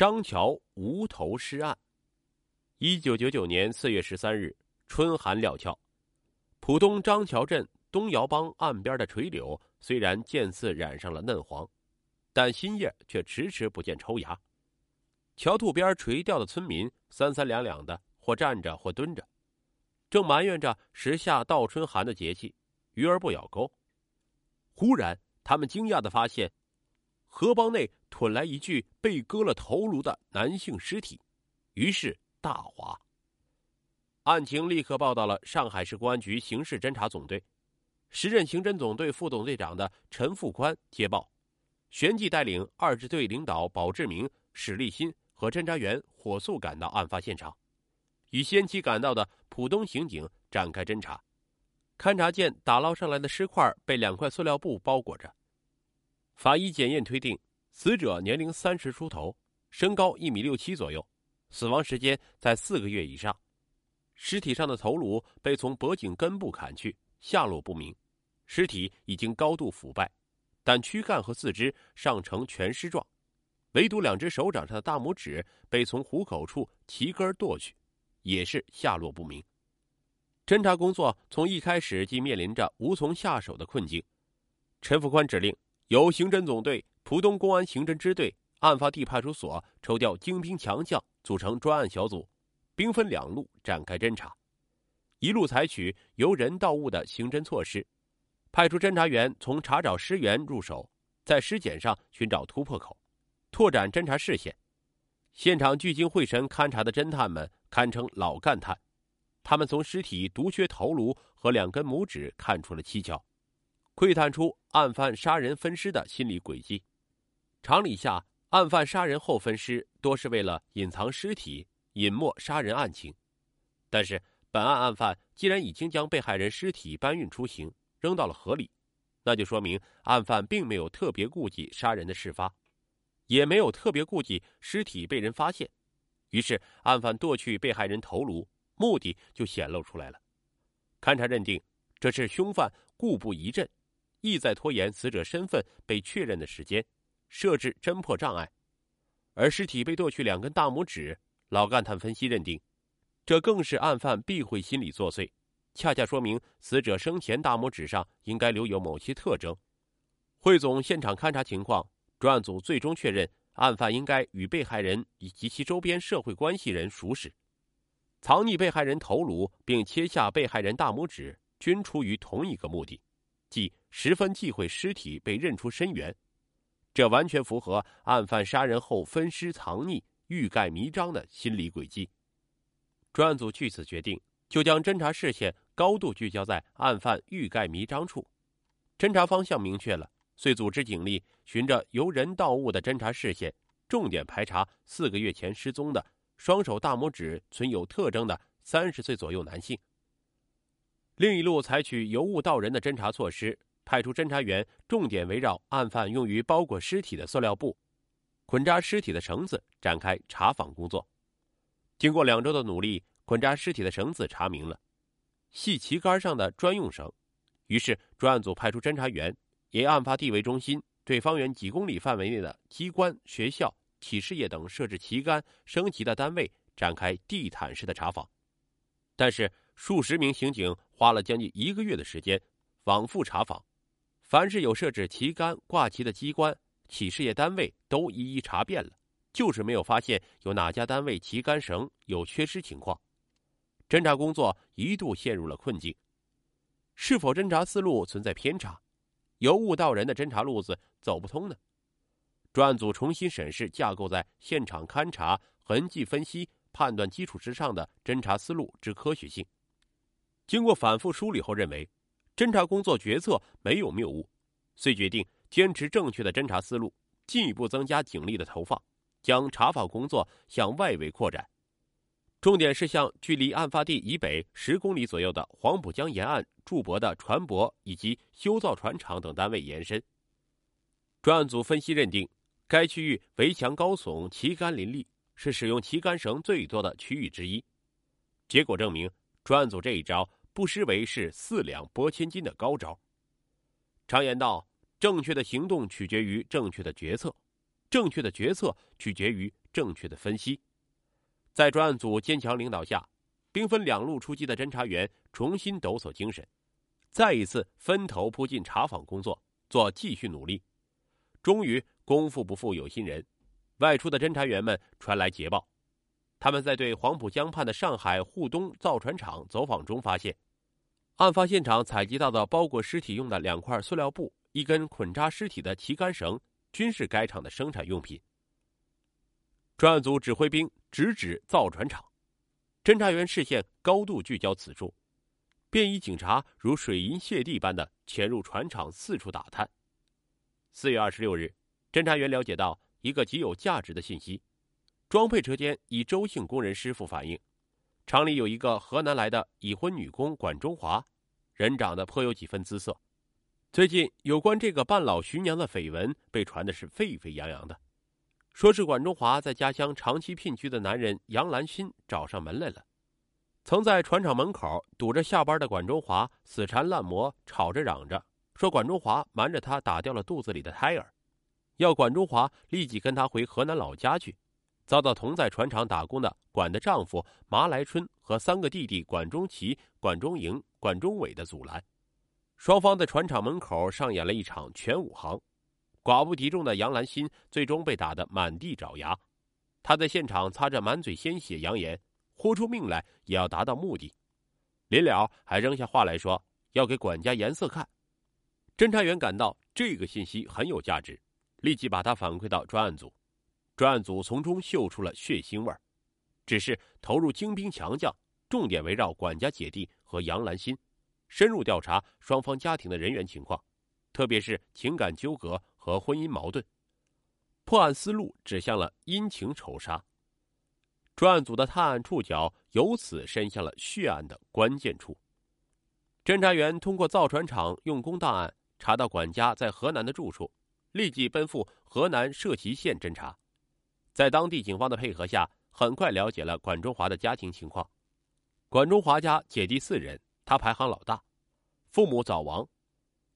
张桥无头尸案。一九九九年四月十三日，春寒料峭，浦东张桥镇东窑帮岸边的垂柳虽然渐次染上了嫩黄，但新叶却迟迟不见抽芽。桥渡边垂钓的村民三三两两的，或站着或蹲着，正埋怨着时下倒春寒的节气，鱼儿不咬钩。忽然，他们惊讶的发现，河帮内吞来一具被割了头颅的男性尸体，于是。大华案情立刻报到了上海市公安局刑事侦查总队，时任刑侦总队副总队长的陈富宽接报，旋即带领二支队领导保志明、史立新和侦查员火速赶到案发现场，与先期赶到的浦东刑警展开侦查。勘察见打捞上来的尸块被两块塑料布包裹着，法医检验推定死者年龄三十出头，身高一米六七左右。死亡时间在四个月以上，尸体上的头颅被从脖颈根部砍去，下落不明。尸体已经高度腐败，但躯干和四肢尚呈全尸状，唯独两只手掌上的大拇指被从虎口处齐根剁去，也是下落不明。侦查工作从一开始即面临着无从下手的困境。陈福宽指令由刑侦总队、浦东公安刑侦支队、案发地派出所抽调精兵强将。组成专案小组，兵分两路展开侦查。一路采取由人到物的刑侦措施，派出侦查员从查找尸源入手，在尸检上寻找突破口，拓展侦查视线。现场聚精会神勘查的侦探们堪称老干探，他们从尸体独缺头颅和两根拇指看出了蹊跷，窥探出案犯杀人分尸的心理轨迹。常理下。案犯杀人后分尸，多是为了隐藏尸体、隐没杀人案情。但是，本案案犯既然已经将被害人尸体搬运出行，扔到了河里，那就说明案犯并没有特别顾忌杀人的事发，也没有特别顾忌尸体被人发现。于是，案犯剁去被害人头颅，目的就显露出来了。勘查认定，这是凶犯故布疑阵，意在拖延死者身份被确认的时间。设置侦破障碍，而尸体被剁去两根大拇指，老干探分析认定，这更是案犯避讳心理作祟，恰恰说明死者生前大拇指上应该留有某些特征。汇总现场勘查情况，专案组最终确认，案犯应该与被害人以及其周边社会关系人熟识，藏匿被害人头颅并切下被害人大拇指，均出于同一个目的，即十分忌讳尸体被认出身源。这完全符合案犯杀人后分尸藏匿、欲盖弥彰的心理轨迹。专案组据此决定，就将侦查视线高度聚焦在案犯欲盖弥彰处，侦查方向明确了，遂组织警力循着由人到物的侦查视线，重点排查四个月前失踪的双手大拇指存有特征的三十岁左右男性。另一路采取由物到人的侦查措施。派出侦查员，重点围绕案犯用于包裹尸体的塑料布、捆扎尸体的绳子展开查访工作。经过两周的努力，捆扎尸体的绳子查明了系旗杆上的专用绳。于是，专案组派出侦查员，以案发地为中心，对方圆几公里范围内的机关、学校、企事业等设置旗杆、升旗的单位展开地毯式的查访。但是，数十名刑警花了将近一个月的时间，反复查访。凡是有设置旗杆、挂旗的机关、企事业单位，都一一查遍了，就是没有发现有哪家单位旗杆绳有缺失情况。侦查工作一度陷入了困境。是否侦查思路存在偏差，由物到人的侦查路子走不通呢？专案组重新审视架构在现场勘查、痕迹分析、判断基础之上的侦查思路之科学性。经过反复梳理后，认为。侦查工作决策没有谬误，遂决定坚持正确的侦查思路，进一步增加警力的投放，将查访工作向外围扩展，重点是向距离案发地以北十公里左右的黄浦江沿岸驻泊的船舶以及修造船厂等单位延伸。专案组分析认定，该区域围墙高耸，旗杆林立，是使用旗杆绳最多的区域之一。结果证明，专案组这一招。不失为是四两拨千斤的高招。常言道：“正确的行动取决于正确的决策，正确的决策取决于正确的分析。在专案组坚强领导下，兵分两路出击的侦查员重新抖擞精神，再一次分头扑进查访工作，做继续努力。终于，功夫不负有心人，外出的侦查员们传来捷报，他们在对黄浦江畔的上海沪东造船厂走访中发现，案发现场采集到的包裹尸体用的两块塑料布、一根捆扎尸体的旗杆绳，均是该厂的生产用品。专案组指挥兵直指造船厂，侦查员视线高度聚焦此处，便衣警察如水银泻地般的潜入船厂，四处打探。四月二十六日，侦查员了解到一个极有价值的信息：装配车间一周姓工人师傅反映，厂里有一个河南来的已婚女工管中华，人长得颇有几分姿色。最近有关这个半老徐娘的绯闻被传的是沸沸扬扬的。说是管中华在家乡长期聘居的男人杨兰新找上门来了，曾在船厂门口堵着下班的管中华，死缠烂磨，吵着嚷着说管中华瞒着他打掉了肚子里的胎儿，要管中华立即跟他回河南老家去，遭到同在船厂打工的管的丈夫麻来春和三个弟弟管中奇、管中营、管中伟的阻拦，双方在船厂门口上演了一场全武行。寡不敌众的杨兰心最终被打得满地找牙，他在现场擦着满嘴鲜血，扬言豁出命来也要达到目的。临了还扔下话来说要给管家颜色看。侦查员感到这个信息很有价值，立即把他反馈到专案组。专案组从中嗅出了血腥味儿，只是投入精兵强将，重点围绕管家姐弟和杨兰心，深入调查双方家庭的人员情况，特别是情感纠葛。和婚姻矛盾，破案思路指向了阴情仇杀。专案组的探案触角由此伸向了血案的关键处。侦查员通过造船厂用工档案查到管家在河南的住处，立即奔赴河南社旗县侦查。在当地警方的配合下，很快了解了管中华的家庭情况。管中华家姐弟四人，他排行老大，父母早亡。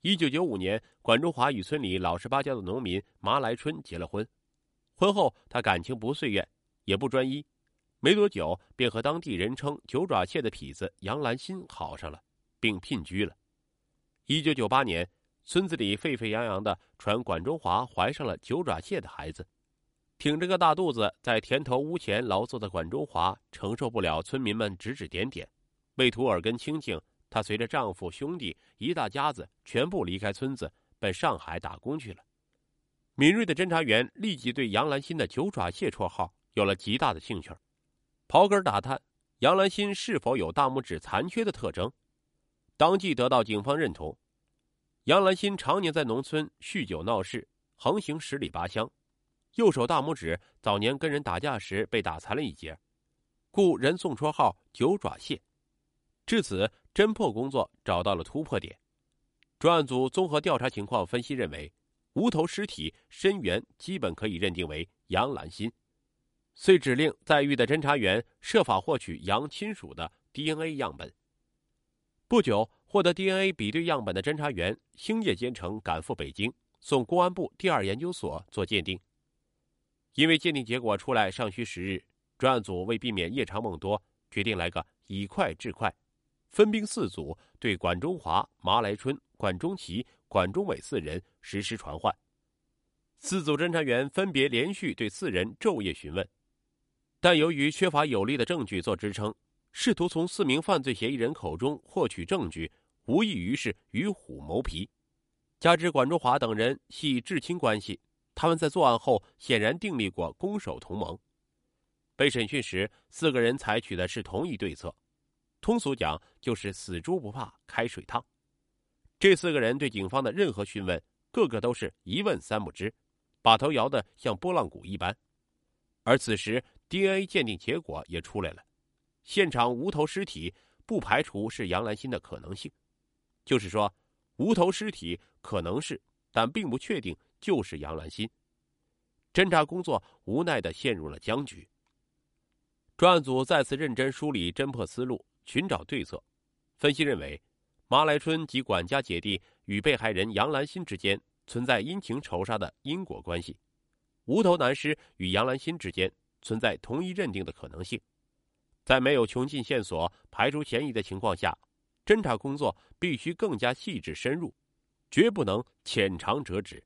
一九九五年，管中华与村里老实巴交的农民麻来春结了婚。婚后，他感情不遂愿，也不专一，没多久便和当地人称“九爪蟹”的痞子杨兰心好上了，并聘居了。一九九八年，村子里沸沸扬扬的传管中华怀上了九爪蟹的孩子。挺着个大肚子在田头屋前劳作的管中华承受不了村民们指指点点，为图耳根清净。她随着丈夫、兄弟一大家子全部离开村子，奔上海打工去了。敏锐的侦查员立即对杨兰心的“九爪蟹”绰号有了极大的兴趣，刨根打探杨兰心是否有大拇指残缺的特征，当即得到警方认同。杨兰心常年在农村酗酒闹事，横行十里八乡，右手大拇指早年跟人打架时被打残了一截，故人送绰号“九爪蟹”。至此。侦破工作找到了突破点，专案组综合调查情况分析认为，无头尸体身源基本可以认定为杨兰心，遂指令在狱的侦查员设法获取杨亲属的 DNA 样本。不久，获得 DNA 比对样本的侦查员星夜兼程赶赴北京，送公安部第二研究所做鉴定。因为鉴定结果出来尚需时日，专案组为避免夜长梦多，决定来个以快制快。分兵四组，对管中华、麻来春、管中奇、管中伟四人实施传唤。四组侦查员分别连续对四人昼夜询问，但由于缺乏有力的证据做支撑，试图从四名犯罪嫌疑人口中获取证据，无异于是与虎谋皮。加之管中华等人系至亲关系，他们在作案后显然订立过攻守同盟。被审讯时，四个人采取的是同一对策。通俗讲，就是死猪不怕开水烫。这四个人对警方的任何询问，个个都是一问三不知，把头摇得像拨浪鼓一般。而此时 DNA 鉴定结果也出来了，现场无头尸体不排除是杨兰心的可能性，就是说，无头尸体可能是，但并不确定就是杨兰心。侦查工作无奈的陷入了僵局。专案组再次认真梳理侦破思路。寻找对策，分析认为，马来春及管家姐弟与被害人杨兰心之间存在因情仇杀的因果关系，无头男尸与杨兰心之间存在同一认定的可能性。在没有穷尽线索、排除嫌疑的情况下，侦查工作必须更加细致深入，绝不能浅尝辄止。